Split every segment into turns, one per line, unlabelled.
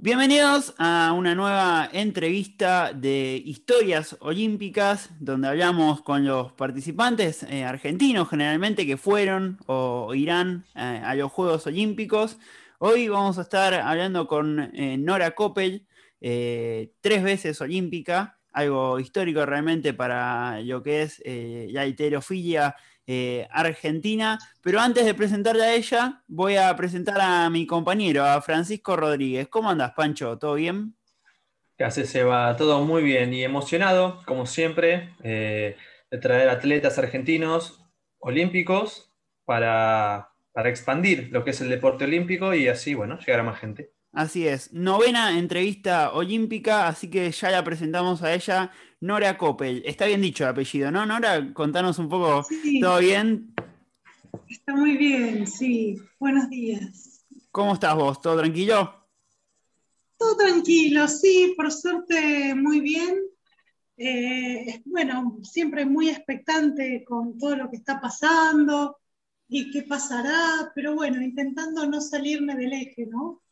Bienvenidos a una nueva entrevista de historias olímpicas, donde hablamos con los participantes eh, argentinos generalmente que fueron o irán eh, a los Juegos Olímpicos. Hoy vamos a estar hablando con eh, Nora Coppel, tres veces olímpica, algo histórico realmente para lo que es la heterofilia eh, Argentina. Pero antes de presentarle a ella, voy a presentar a mi compañero, a Francisco Rodríguez. ¿Cómo andas, Pancho? ¿Todo bien?
¿Qué hace, Seba? Todo muy bien y emocionado, como siempre, eh, de traer atletas argentinos olímpicos para, para expandir lo que es el deporte olímpico y así, bueno, llegar a más gente.
Así es, novena entrevista olímpica, así que ya la presentamos a ella, Nora Coppel. Está bien dicho el apellido, ¿no? Nora, contanos un poco, ¿todo bien?
Está muy bien, sí. Buenos días.
¿Cómo estás vos? ¿Todo tranquilo?
Todo tranquilo, sí, por suerte muy bien. Eh, bueno, siempre muy expectante con todo lo que está pasando y qué pasará, pero bueno, intentando no salirme del eje, ¿no?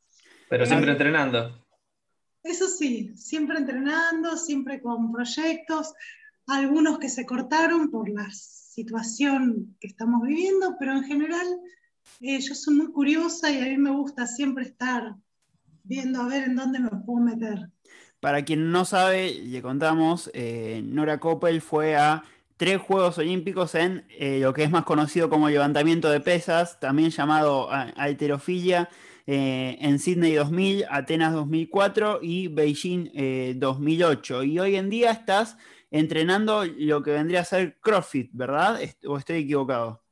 Pero siempre entrenando.
Eso sí, siempre entrenando, siempre con proyectos, algunos que se cortaron por la situación que estamos viviendo, pero en general eh, yo soy muy curiosa y a mí me gusta siempre estar viendo a ver en dónde me puedo meter.
Para quien no sabe, le contamos, eh, Nora Coppel fue a tres Juegos Olímpicos en eh, lo que es más conocido como levantamiento de pesas, también llamado alterofilia, eh, en Sydney 2000, Atenas 2004 y Beijing 2008. Eh, y hoy en día estás entrenando lo que vendría a ser CrossFit, ¿verdad? ¿O estoy equivocado?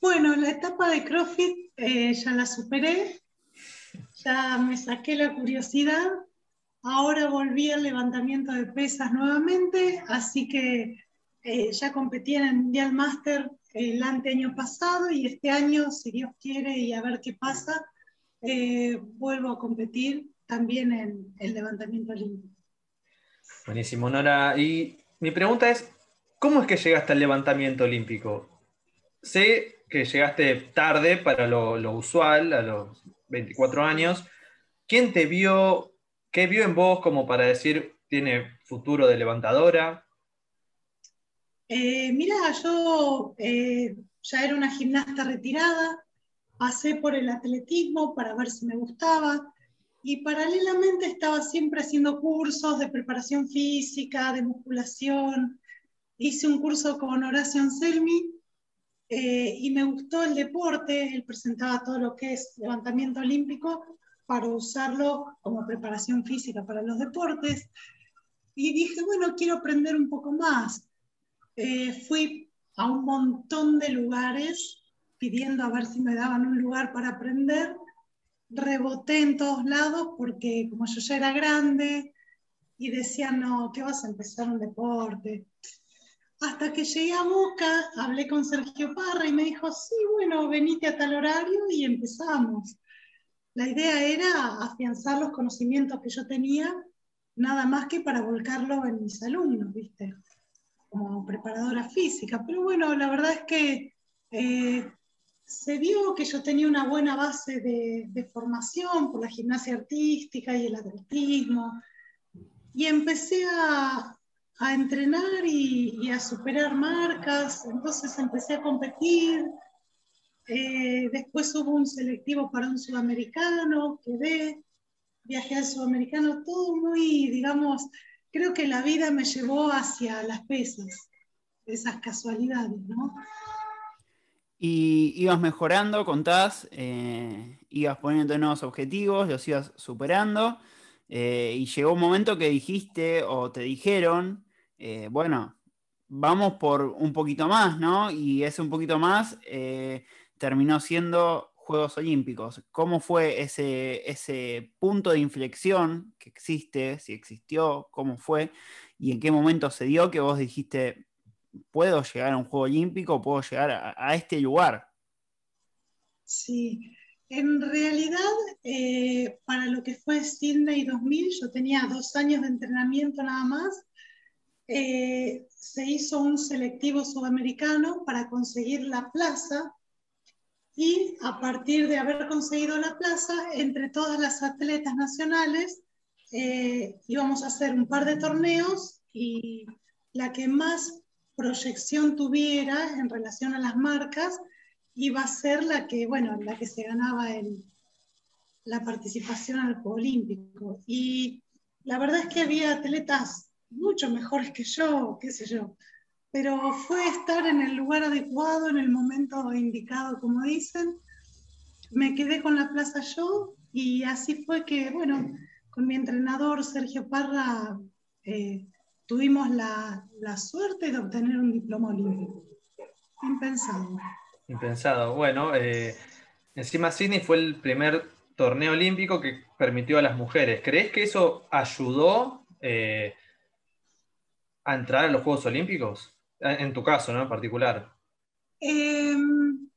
Bueno, la etapa de CrossFit eh, ya la superé, ya me saqué la curiosidad, ahora volví al levantamiento de pesas nuevamente, así que ya competí en el Mundial Master el año pasado y este año, si Dios quiere y a ver qué pasa, eh, vuelvo a competir también en el levantamiento olímpico.
Buenísimo, Nora. Y mi pregunta es, ¿cómo es que llegaste al levantamiento olímpico? Sé que llegaste tarde para lo, lo usual, a los 24 años. ¿Quién te vio? ¿Qué vio en vos como para decir tiene futuro de levantadora?
Eh, mira, yo eh, ya era una gimnasta retirada, pasé por el atletismo para ver si me gustaba y paralelamente estaba siempre haciendo cursos de preparación física, de musculación. Hice un curso con Horacio Anselmi eh, y me gustó el deporte, él presentaba todo lo que es levantamiento olímpico para usarlo como preparación física para los deportes. Y dije, bueno, quiero aprender un poco más. Eh, fui a un montón de lugares pidiendo a ver si me daban un lugar para aprender. Reboté en todos lados porque como yo ya era grande y decía, no, ¿qué vas a empezar un deporte? Hasta que llegué a Boca, hablé con Sergio Parra y me dijo, sí, bueno, venite a tal horario y empezamos. La idea era afianzar los conocimientos que yo tenía, nada más que para volcarlo en mis alumnos, ¿viste? Como preparadora física, pero bueno, la verdad es que eh, se vio que yo tenía una buena base de, formación por la gimnasia artística y el atletismo, y empecé a, entrenar y, a superar marcas, entonces empecé a competir, eh, después hubo un selectivo para un sudamericano, quedé, viajé al sudamericano, todo muy, digamos, creo que la vida me llevó hacia las pesas, esas casualidades, ¿no?
Y ibas mejorando, contás, eh, ibas poniendo nuevos objetivos, los ibas superando, eh, y llegó un momento que dijiste o te dijeron, eh, bueno, vamos por un poquito más, ¿no? Y ese un poquito más terminó siendo Juegos Olímpicos. ¿Cómo fue ese, ese punto de inflexión que existe, si existió, cómo fue y en qué momento se dio que vos dijiste, puedo llegar a un Juego Olímpico, puedo llegar a, este lugar?
Sí, en realidad eh, para lo que fue Sydney 2000 yo tenía dos años de entrenamiento nada más. Eh, se hizo un selectivo sudamericano para conseguir la plaza Y a partir de haber conseguido la plaza, entre todas las atletas nacionales, eh, íbamos a hacer un par de torneos y la que más proyección tuviera en relación a las marcas iba a ser la que, bueno, la que se ganaba en la participación al Juego Olímpico. Y la verdad es que había atletas mucho mejores que yo, qué sé yo, pero fue estar en el lugar adecuado, en el momento indicado, como dicen. Me quedé con la plaza yo y así fue que, bueno, con mi entrenador Sergio Parra eh, tuvimos la, suerte de obtener un diploma olímpico. Impensado.
Impensado. Bueno, eh, encima Sydney fue el primer torneo olímpico que permitió a las mujeres. ¿Crees que eso ayudó eh, a entrar a los Juegos Olímpicos? En tu caso, ¿no? En particular.
Em,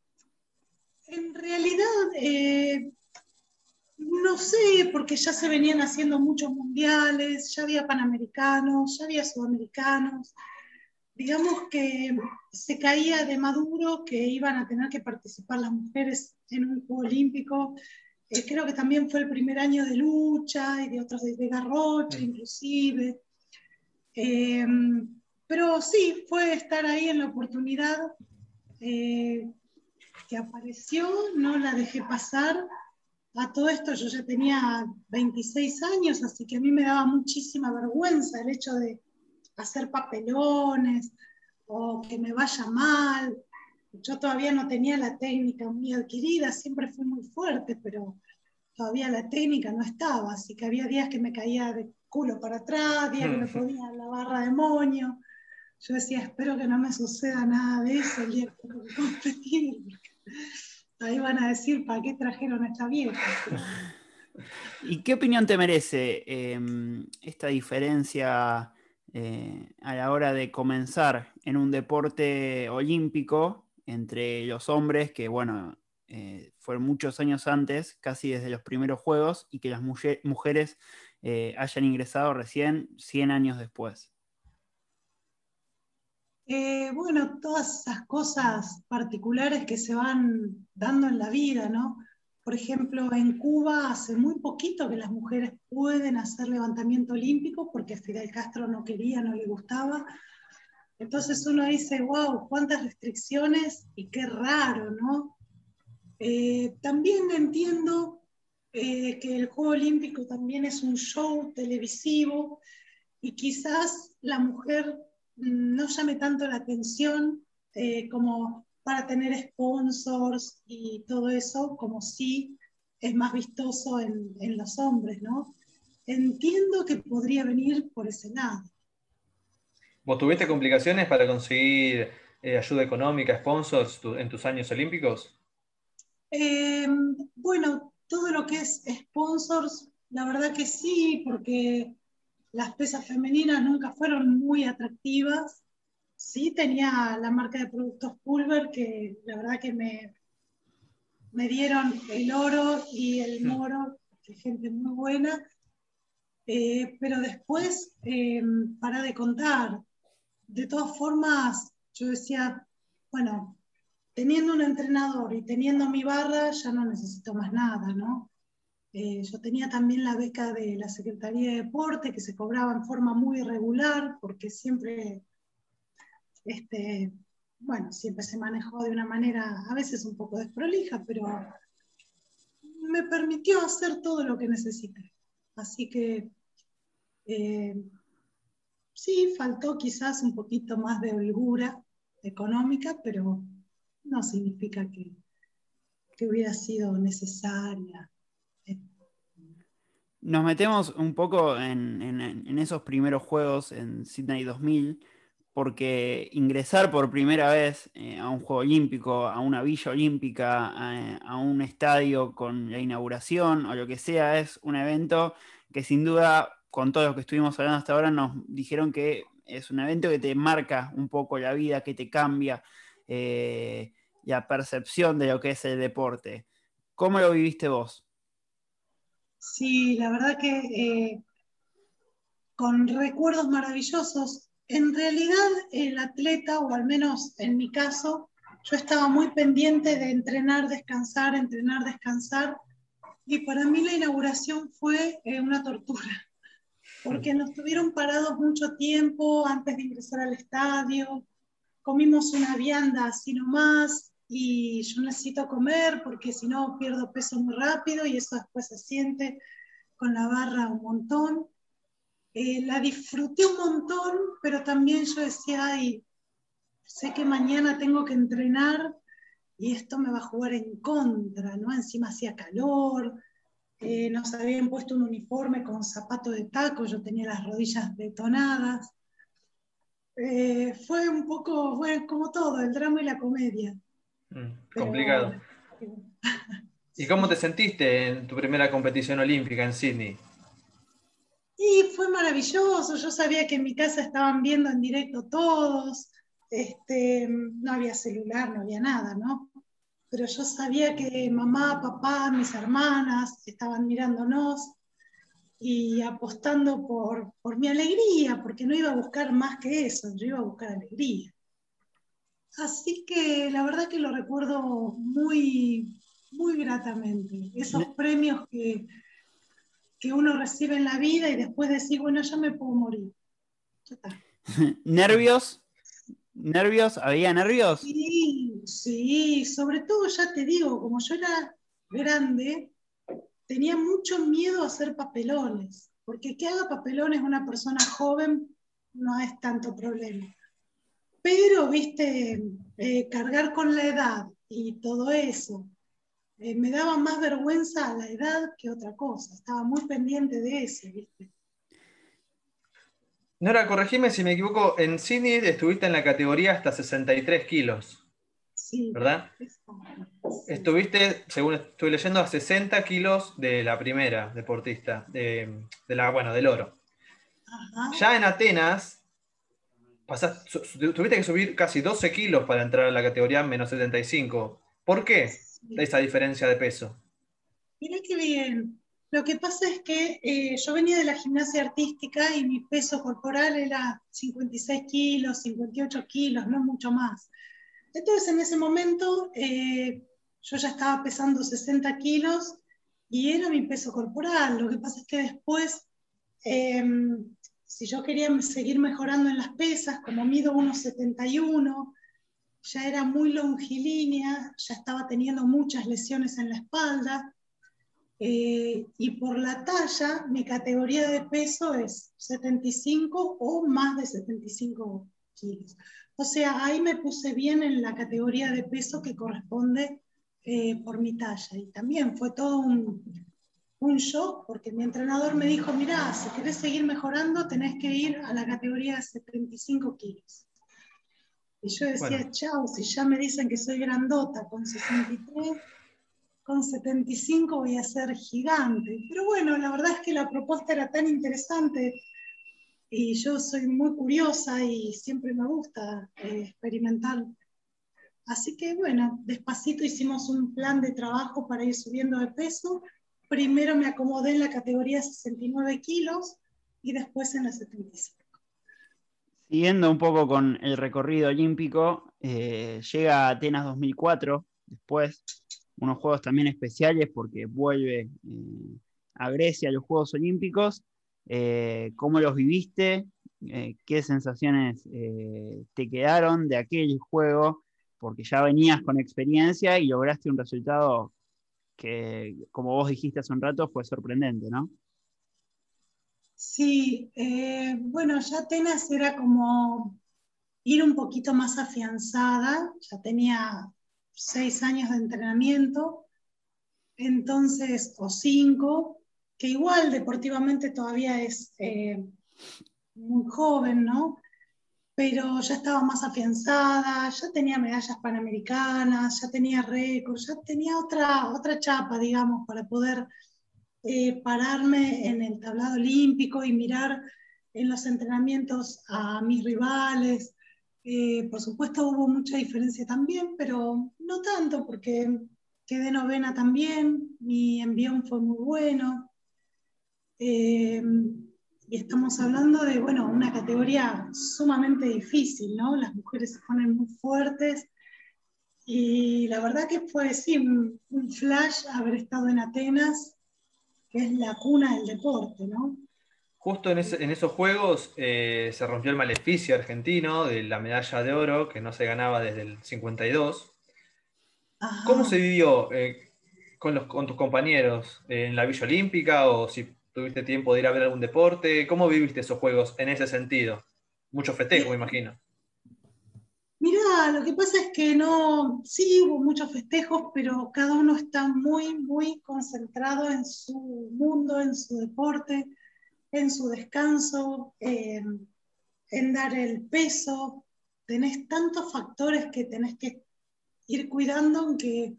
en realidad, eh, no sé, porque ya se venían haciendo muchos mundiales, ya había panamericanos, ya había sudamericanos. Digamos que se caía de maduro que iban a tener que participar las mujeres en un Juego Olímpico. Eh, creo que también fue el primer año de lucha y de otros de, Garrocha, inclusive. Em, pero sí, fue estar ahí en la oportunidad eh, que apareció, no la dejé pasar. A todo esto yo ya tenía 26 años, así que a mí me daba muchísima vergüenza el hecho de hacer papelones o que me vaya mal. Yo todavía no tenía la técnica muy adquirida, siempre fui muy fuerte, pero todavía la técnica no estaba, así que había días que me caía de culo para atrás, días que me ponía la barra de moño. Yo decía, espero que no me suceda nada de eso el día que competir. Ahí van a decir, ¿para qué trajeron a esta vieja?
¿Y qué opinión te merece em, esta diferencia eh, a la hora de comenzar en un deporte olímpico entre los hombres, que bueno, eh, fueron muchos años antes, casi desde los primeros Juegos, y que las mujeres eh, hayan ingresado recién 100 años después?
Eh, bueno, todas esas cosas particulares que se van dando en la vida, ¿no? Por ejemplo, en Cuba hace muy poquito que las mujeres pueden hacer levantamiento olímpico porque Fidel Castro no quería, no le gustaba. Entonces uno dice, wow, cuántas restricciones y qué raro, ¿no? Eh, también entiendo eh, que el Juego Olímpico también es un show televisivo y quizás la mujer no llame tanto la atención eh, como para tener sponsors y todo eso, como si es más vistoso en, los hombres, ¿no? Entiendo que podría venir por ese lado.
¿Vos tuviste complicaciones para conseguir eh, ayuda económica, sponsors en tus años olímpicos?
Em, bueno, todo lo que es sponsors, la verdad que sí, porque las pesas femeninas nunca fueron muy atractivas. Sí, tenía la marca de productos Pulver, que la verdad que me, me dieron el oro y el moro, que gente muy buena. Eh, pero después, eh, para de contar. De todas formas, yo decía, bueno, teniendo un entrenador y teniendo mi barra, ya no necesito más nada, ¿no? Eh, yo tenía también la beca de la Secretaría de Deporte que se cobraba en forma muy irregular porque siempre, este, bueno, siempre se manejó de una manera a veces un poco desprolija, pero me permitió hacer todo lo que necesité. Así que eh, sí, faltó quizás un poquito más de holgura económica, pero no significa que, que hubiera sido necesaria
nos metemos un poco en, esos primeros juegos en Sydney 2000, porque ingresar por primera vez eh, a un juego olímpico, a una villa olímpica, a, un estadio con la inauguración o lo que sea, es un evento que sin duda, con todo lo que estuvimos hablando hasta ahora, nos dijeron que es un evento que te marca un poco la vida, que te cambia eh, la percepción de lo que es el deporte. ¿Cómo lo viviste vos?
Sí, la verdad que eh, con recuerdos maravillosos. En realidad, el atleta, o al menos en mi caso, yo estaba muy pendiente de entrenar, descansar, entrenar, descansar, y para mí la inauguración fue eh, una tortura, porque nos tuvieron parados mucho tiempo antes de ingresar al estadio, comimos una vianda así nomás, y yo necesito comer porque si no pierdo peso muy rápido y eso después se siente con la barra un montón. Eh, la disfruté un montón, pero también yo decía, ay, sé que mañana tengo que entrenar y esto me va a jugar en contra, ¿no? Encima hacía calor, eh, nos habían puesto un uniforme con zapato de taco, yo tenía las rodillas detonadas. Eh, fue un poco, fue como todo, el drama y la comedia.
Mm, complicado. ¿Y cómo te sentiste en tu primera competición olímpica en Sydney?
Y fue maravilloso, yo sabía que en mi casa estaban viendo en directo todos, este, no había celular, no había nada, ¿no? Pero yo sabía que mamá, papá, mis hermanas estaban mirándonos y apostando por, por mi alegría, porque no iba a buscar más que eso, yo iba a buscar alegría. Así que la verdad que lo recuerdo muy, muy gratamente. Esos premios que, que uno recibe en la vida y después decir, bueno, ya me puedo morir. Ya está.
¿Nervios? ¿Nervios? ¿Había nervios?
Sí, sí, sobre todo ya te digo, como yo era grande, tenía mucho miedo a hacer papelones, porque que haga papelones una persona joven no es tanto problema. Pero, viste, eh, cargar con la edad y todo eso, eh, me daba más vergüenza a la edad que otra cosa. Estaba muy pendiente de eso, viste.
Nora, corregime si me equivoco, en Sydney estuviste en la categoría hasta 63 kilos.
Sí.
¿Verdad? Estuviste, según estoy leyendo, a 60 kilos de la primera deportista, de, la, bueno, del oro. Ya en Atenas, tuviste que subir casi 12 kilos para entrar a la categoría menos 75. ¿Por qué esa diferencia de peso?
Mira qué bien. Lo que pasa es que eh, yo venía de la gimnasia artística y mi peso corporal era 56 kilos, 58 kilos, no mucho más. Entonces en ese momento eh, yo ya estaba pesando 60 kilos y era mi peso corporal. Lo que pasa es que después, em, si yo quería seguir mejorando en las pesas, como mido 1,71, ya era muy longilínea, ya estaba teniendo muchas lesiones en la espalda eh, y por la talla, mi categoría de peso es 75 o más de 75 kilos. O sea, ahí me puse bien en la categoría de peso que corresponde eh, por mi talla. Y también fue todo un, un shock porque mi entrenador me dijo, mira, si querés seguir mejorando, tenés que ir a la categoría de 75 kilos. Y yo decía, chao, si ya me dicen que soy grandota con 63 con 75 voy a ser gigante. Pero bueno, la verdad es que la propuesta era tan interesante y yo soy muy curiosa y siempre me gusta eh, experimentar. Así que bueno, despacito hicimos un plan de trabajo para ir subiendo de peso. Primero me acomodé en la categoría 69 kilos y después en la 75.
Siguiendo un poco con el recorrido olímpico, eh, llega a Atenas 2004, después unos juegos también especiales porque vuelve eh, a Grecia los Juegos Olímpicos. Eh, ¿Cómo los viviste? ¿Qué sensaciones te quedaron de aquel juego? Porque ya venías con experiencia y lograste un resultado que, como vos dijiste hace un rato, fue sorprendente, ¿no?
Sí, bueno, ya Atenas era como ir un poquito más afianzada, ya tenía seis años de entrenamiento, entonces, o cinco, que igual deportivamente todavía es eh, muy joven, ¿no? Pero ya estaba más afianzada, ya tenía medallas panamericanas, ya tenía récords, ya tenía otra, otra chapa, digamos, para poder eh, pararme en el tablado olímpico y mirar en los entrenamientos a mis rivales, eh, por supuesto hubo mucha diferencia también, pero no tanto porque quedé novena también, mi envión fue muy bueno. Eh, y estamos hablando de, bueno, una categoría sumamente difícil, ¿no? Las mujeres se ponen muy fuertes Y la verdad que fue, sí, un, flash haber estado en Atenas, que es la cuna del deporte, ¿no?
Justo en, esos juegos eh, se rompió el maleficio argentino de la medalla de oro que no se ganaba desde el 52. ¿Cómo se vivió eh, con, los, con tus compañeros en la Villa Olímpica o si tuviste tiempo de ir a ver algún deporte? ¿Cómo viviste esos juegos en ese sentido? Mucho festejo, me imagino.
Mira, lo que pasa es que no, sí hubo muchos festejos, pero cada uno está muy, muy concentrado en su mundo, en su deporte, en su descanso, en dar el peso. Tenés tantos factores que tenés que ir cuidando que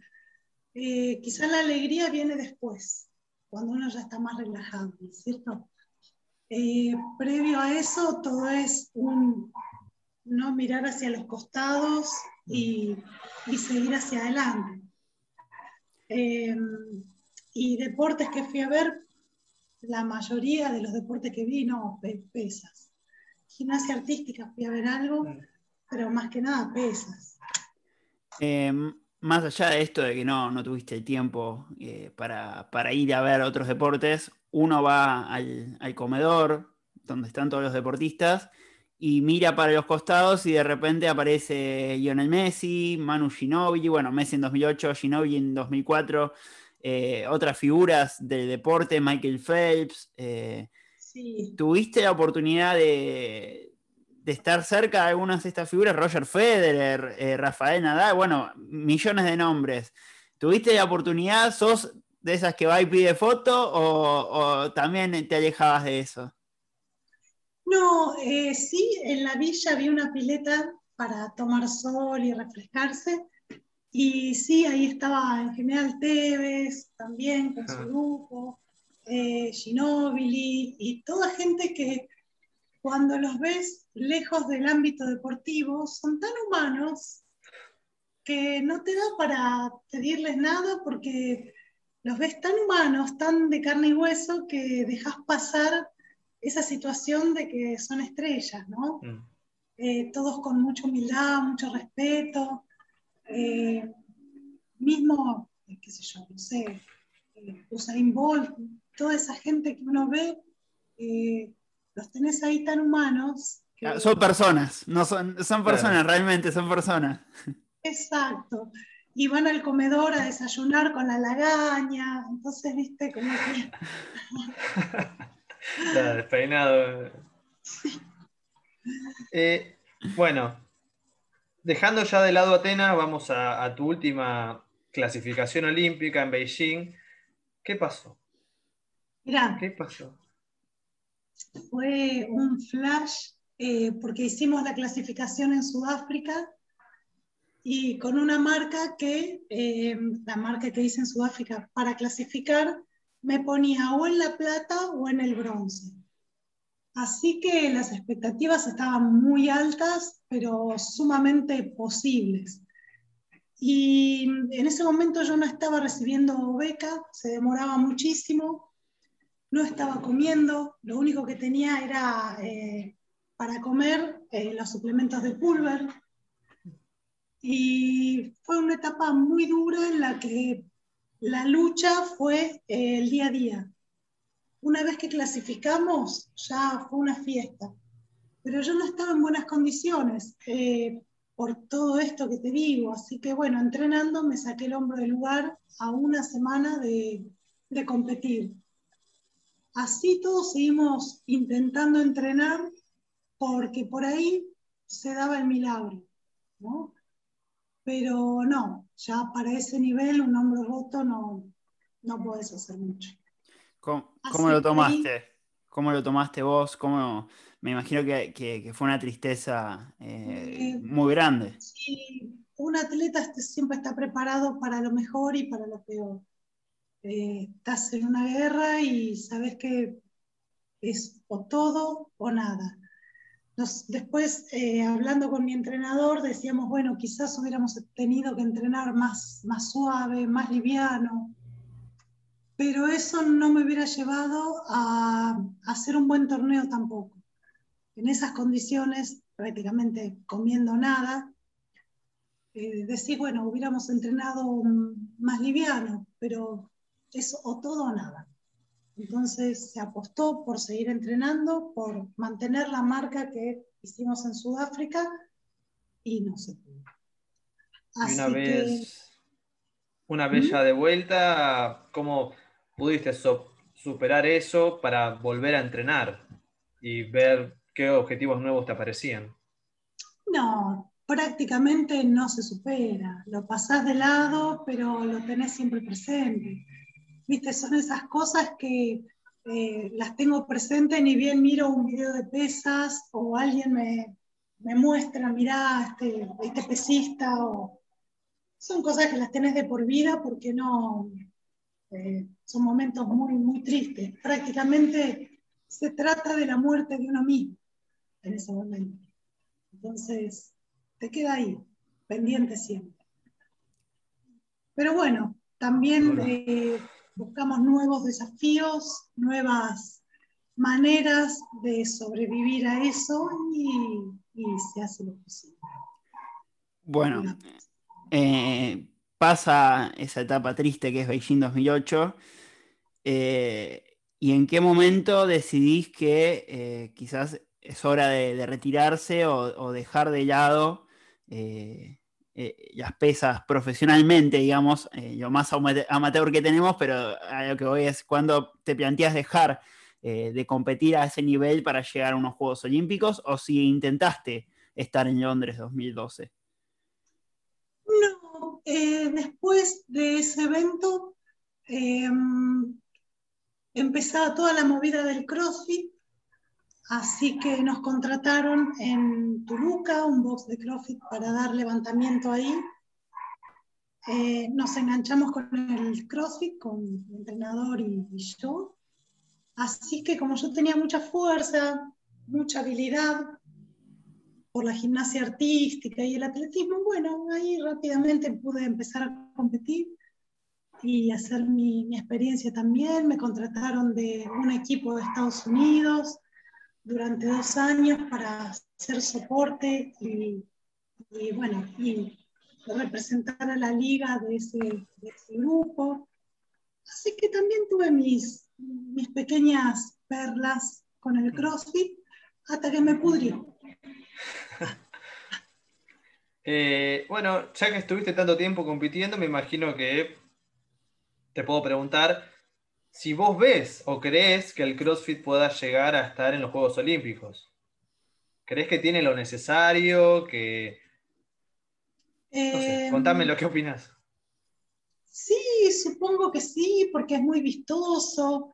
eh, quizás la alegría viene después, cuando uno ya está más relajado, cierto? Eh, previo a eso, todo es un no mirar hacia los costados y, seguir hacia adelante. Em, y deportes que fui a ver, la mayoría de los deportes que vi, no, pesas. Gimnasia artística fui a ver algo, pero más que nada pesas.
Em, más allá de esto de que no, no tuviste tiempo eh, para, ir a ver otros deportes, uno va al, al comedor donde están todos los deportistas y mira para los costados y de repente aparece Lionel Messi, Manu Ginóbili, bueno, Messi en 2008, Ginóbili en 2004, eh, otras figuras del deporte, Michael Phelps. Eh, ¿Tuviste la oportunidad de, estar cerca de algunas de estas figuras? Roger Federer, eh, Rafael Nadal, bueno, millones de nombres. ¿Tuviste la oportunidad? ¿Sos de esas que va y pide foto o también te alejabas de eso?
No, eh, sí, en la villa había una pileta para tomar sol y refrescarse. Y sí, ahí estaba en general Tevez también con su ah. grupo, eh, Ginóbili y toda gente que cuando los ves lejos del ámbito deportivo son tan humanos que no te da para pedirles nada porque los ves tan humanos, tan de carne y hueso que dejas pasar esa situación de que son estrellas, ¿no? Mm. Eh, todos con mucha humildad, mucho respeto. Eh, mismo, eh, qué sé yo, no sé, Usain Bolt, toda esa gente que uno ve, los tenés ahí tan humanos.
Ah, son personas, no son, son personas, realmente son personas.
Exacto. Y van al comedor a desayunar con la lagaña, entonces, viste, como que...
despeinado. Eh, bueno, dejando ya de lado Atenas, vamos a, tu última clasificación olímpica en Beijing. ¿Qué pasó?
Mira,
¿qué pasó?
Fue un flash eh, porque hicimos la clasificación en Sudáfrica y con una marca que, eh, la marca que hice en Sudáfrica para clasificar, me ponía o en la plata o en el bronce. Así que las expectativas estaban muy altas, pero sumamente posibles. Y en ese momento yo no estaba recibiendo beca, se demoraba muchísimo, no estaba comiendo, lo único que tenía era eh, para comer eh, los suplementos de pulver. Y fue una etapa muy dura en la que la lucha fue eh, el día a día. Una vez que clasificamos, ya fue una fiesta. Pero yo no estaba en buenas condiciones eh, por todo esto que te digo. Así que bueno, entrenando me saqué el hombro del lugar a una semana de, de competir. Así todos seguimos intentando entrenar porque por ahí se daba el milagro. ¿no? pero no, ya para ese nivel un hombro roto no, no puedes hacer mucho.
¿Cómo, lo tomaste? ¿Cómo lo tomaste vos? ¿Cómo, me imagino que, fue una tristeza eh, eh, muy grande.
Sí, un atleta este siempre está preparado para lo mejor y para lo peor. Eh, estás en una guerra y sabes que es o todo o nada después, eh, hablando con mi entrenador, decíamos, bueno, quizás hubiéramos tenido que entrenar más, más suave, más liviano, pero eso no me hubiera llevado a, hacer un buen torneo tampoco. En esas condiciones, prácticamente comiendo nada, eh, bueno, hubiéramos entrenado más liviano, pero es o todo o nada. Entonces se apostó por seguir entrenando, por mantener la marca que hicimos en Sudáfrica y no se pudo.
una vez, una vez ¿Mm? ya de vuelta, ¿cómo pudiste superar eso para volver a entrenar y ver qué objetivos nuevos te aparecían?
No, prácticamente no se supera. Lo pasás de lado, pero lo tenés siempre presente. Viste, son esas cosas que eh, las tengo presentes ni bien miro un video de pesas o alguien me, muestra, mirá, este, este pesista, o son cosas que las tenés de por vida porque no, eh, son momentos muy, muy tristes. Prácticamente se trata de la muerte de uno mismo en ese momento. Entonces, te queda ahí, pendiente siempre. Pero bueno, también eh, buscamos nuevos desafíos, nuevas maneras de sobrevivir a eso y, se hace lo posible.
Bueno, eh, pasa esa etapa triste que es Beijing 2008. Eh, ¿Y en qué momento decidís que quizás es hora de, retirarse o, dejar de lado eh, eh, las pesas profesionalmente, digamos, eh, lo más amateur que tenemos, pero a lo que voy es cuando te planteas dejar de competir a ese nivel para llegar a unos Juegos Olímpicos o si intentaste estar en Londres 2012.
No, después de ese evento em, empezaba toda la movida del CrossFit Así que nos contrataron en Toluca, un box de CrossFit para dar levantamiento ahí. Eh, nos enganchamos con el CrossFit, con el entrenador y, yo. Así que como yo tenía mucha fuerza, mucha habilidad por la gimnasia artística y el atletismo, bueno, ahí rápidamente pude empezar a competir y hacer mi experiencia también. Me contrataron de un equipo de Estados Unidos durante dos años para hacer soporte y, bueno, y representar a la liga de ese, grupo. Así que también tuve mis, mis pequeñas perlas con el CrossFit hasta que me pudrió.
Eh, bueno, ya que estuviste tanto tiempo compitiendo, me imagino que te puedo preguntar si vos ves o crees que el CrossFit pueda llegar a estar en los Juegos Olímpicos. ¿Crees que tiene lo necesario? Que... Em, contame lo que opinas.
Sí, supongo que sí, porque es muy vistoso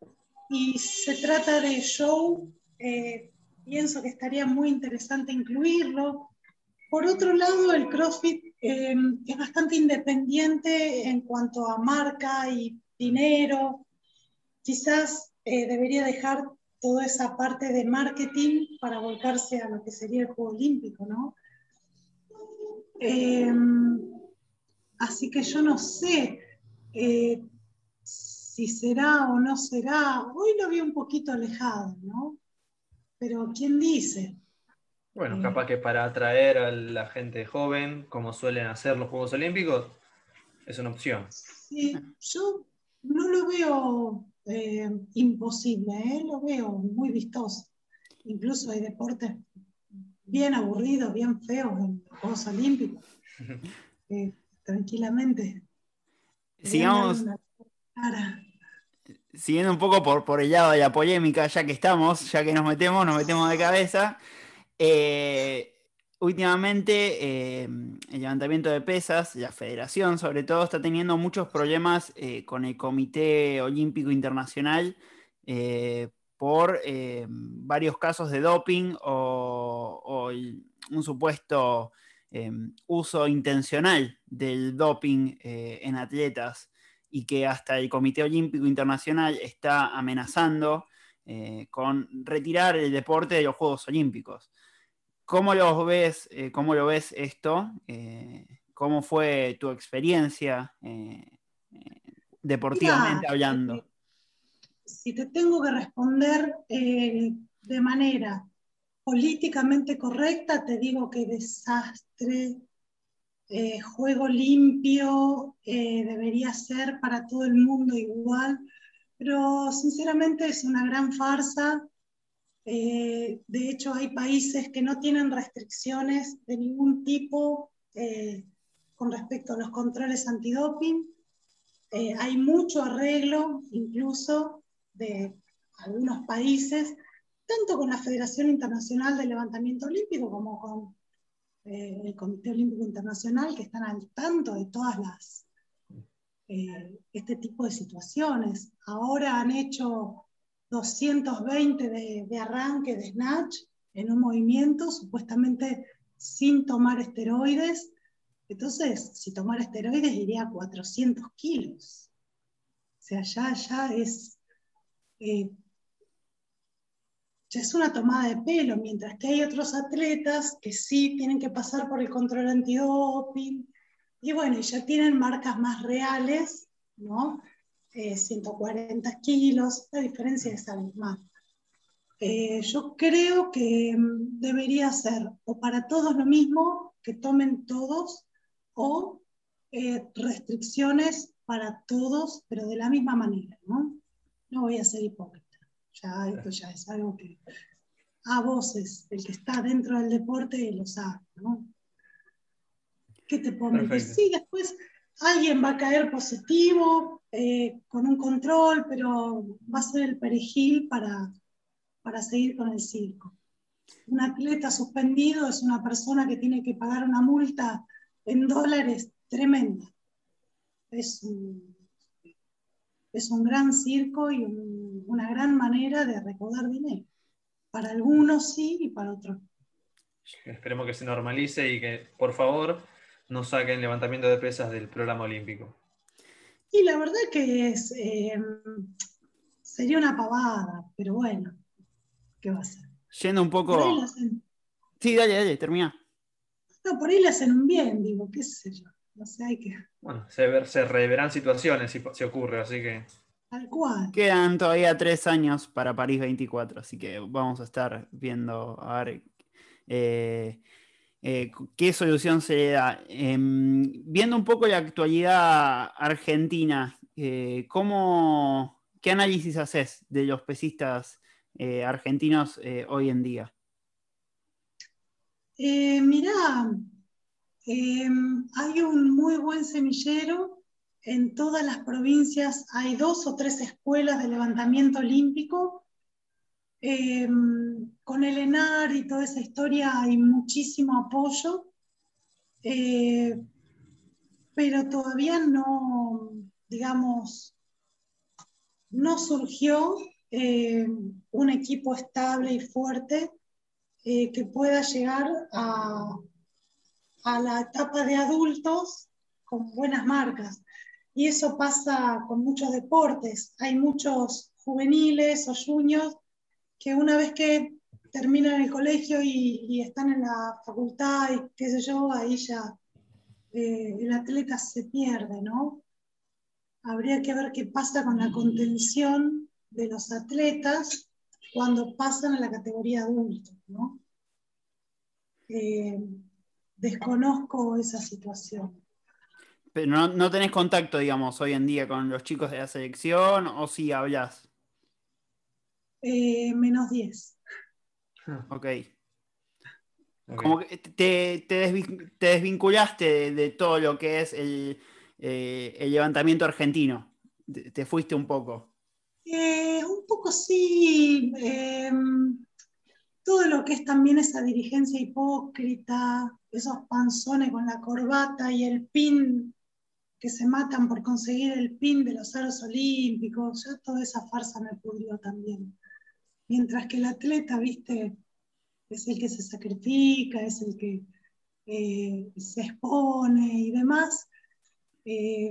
y se trata de show. Eh, pienso que estaría muy interesante incluirlo. Por otro lado, el CrossFit em, es bastante independiente en cuanto a marca y dinero quizás eh, debería dejar toda esa parte de marketing para volcarse a lo que sería el Juego Olímpico, ¿no? Em, así que yo no sé eh, si será o no será. Hoy lo vi un poquito alejado, ¿no? Pero ¿quién dice?
Bueno, capaz que para atraer a la gente joven, como suelen hacer los Juegos Olímpicos, es una opción.
Sí, yo no lo veo eh, imposible, ¿eh? lo veo muy vistoso. Incluso hay deportes bien aburridos, bien feos en los Juegos Olímpicos. tranquilamente.
Sigamos. Siguiendo un poco por, por el lado de la polémica, ya que estamos, ya que nos metemos, nos metemos de cabeza. Eh, últimamente eh, el levantamiento de pesas, la federación sobre todo, está teniendo muchos problemas eh, con el Comité Olímpico Internacional eh, por varios casos de doping o, un supuesto uso intencional del doping en atletas y que hasta el Comité Olímpico Internacional está amenazando con retirar el deporte de los Juegos Olímpicos. ¿Cómo lo ves, eh, cómo lo ves esto? Eh, ¿Cómo fue tu experiencia eh, deportivamente hablando?
Si te tengo que responder de manera políticamente correcta, te digo que desastre eh, juego limpio eh, debería ser para todo el mundo igual, pero sinceramente es una gran farsa. De hecho, hay países que no tienen restricciones de ningún tipo con respecto a los controles antidoping. hay mucho arreglo, incluso, de algunos países, tanto con la Federación Internacional de Levantamiento Olímpico como con eh, el Comité Olímpico Internacional, que están al tanto de todas las eh, este tipo de situaciones. Ahora han hecho 220 de, arranque de snatch en un movimiento, supuestamente sin tomar esteroides. Entonces, si tomara esteroides iría a 400 kilos. O sea, ya, ya es eh, ya es una tomada de pelo, mientras que hay otros atletas que sí tienen que pasar por el control antidoping, y bueno, ya tienen marcas más reales, ¿no? 140 eh, kilos, la diferencia es abismal. Eh, yo creo que mm, debería ser o para todos lo mismo, que tomen todos, o eh, restricciones para todos, pero de la misma manera, ¿no? No voy a ser hipócrita. Ya, esto ya es algo que a voces, el que está dentro del deporte lo sabe, ¿no? ¿Qué te puedo Sí, después alguien va a caer positivo, eh, con un control, pero va a ser el perejil para, para seguir con el circo. Un atleta suspendido es una persona que tiene que pagar una multa en dólares tremenda. Es un, es un gran circo y una gran manera de recaudar dinero. Para algunos sí y para otros.
Esperemos que se normalice y que, por favor, no saquen levantamiento de pesas del programa olímpico.
Y la verdad que es, eh, sería una pavada, pero bueno, ¿qué va a ser?
Yendo un poco... Sí, dale, dale, termina.
No, por ahí le hacen un bien, digo, qué sé yo. No sé, hay que...
Bueno, se, se reverán situaciones si, si ocurre, así que...
Tal cual.
Quedan todavía tres años para París 24, así que vamos a estar viendo a ver eh, eh, qué solución se le da. Em, viendo un poco la actualidad argentina, eh, ¿cómo, ¿qué análisis haces de los pesistas argentinos hoy en día?
mirá, em, hay un muy buen semillero en todas las provincias hay dos o tres escuelas de levantamiento olímpico. Eh, con el ENAR y toda esa historia hay muchísimo apoyo, eh, pero todavía no, digamos, no surgió eh, un equipo estable y fuerte que pueda llegar a, a la etapa de adultos con buenas marcas. Y eso pasa con muchos deportes. Hay muchos juveniles o juniors que una vez que terminan el colegio y, están en la facultad y qué sé yo, ahí ya eh, el atleta se pierde, ¿no? Habría que ver qué pasa con la contención de los atletas cuando pasan a la categoría adulto, ¿no? Eh, desconozco esa situación.
Pero no, no, tenés contacto, digamos, hoy en día con los chicos de la selección, o sí hablas.
Eh, menos 10.
Ok. Como que te, desvinculaste de, todo lo que es el, eh, levantamiento argentino. Te, fuiste un poco.
Eh, un poco sí. Em, todo lo que es también esa dirigencia hipócrita, esos panzones con la corbata y el pin que se matan por conseguir el pin de los aros olímpicos, ya toda esa farsa me pudrió también. Mientras que el atleta, viste, es el que se sacrifica, es el que eh, se expone y demás. Eh,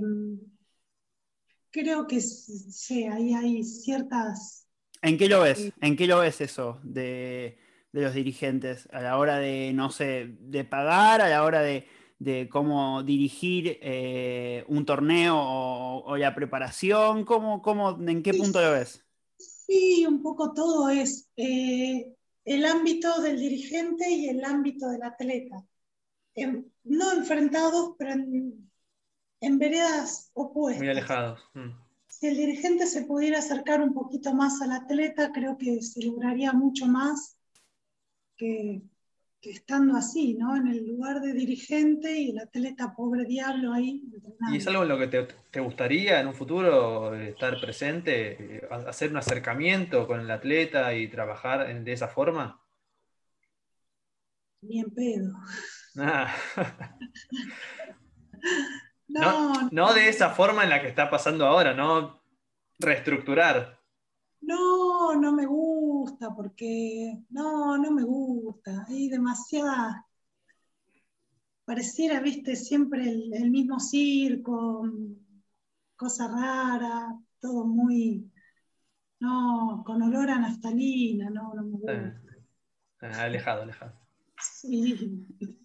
creo que sí, ahí hay ciertas...
¿En qué lo ves? Eh, ¿En qué lo ves eso de, de los dirigentes? A la hora de, no sé, de pagar, a la hora de de cómo dirigir eh, un torneo o, la preparación? ¿Cómo, cómo, ¿En qué punto lo ves?
Sí, un poco todo es eh, el ámbito del dirigente y el ámbito del atleta. no enfrentados, pero en, veredas opuestas.
Muy alejados. Mm.
Si el dirigente se pudiera acercar un poquito más al atleta, creo que se lograría mucho más que, estando así, ¿no? En el lugar de dirigente y el atleta pobre diablo ahí.
¿Y es algo en lo que te, gustaría en un futuro estar presente, eh, hacer un acercamiento con el atleta y trabajar de esa forma?
Ni en pedo.
Ah. no, no, de esa forma en la que está pasando ahora, no reestructurar.
No, no me gusta porque no, no me gusta. Hay demasiada, pareciera, viste, siempre el, mismo circo, cosa rara, todo muy, no, con olor a naftalina, no, no me gusta.
alejado, alejado.
Sí.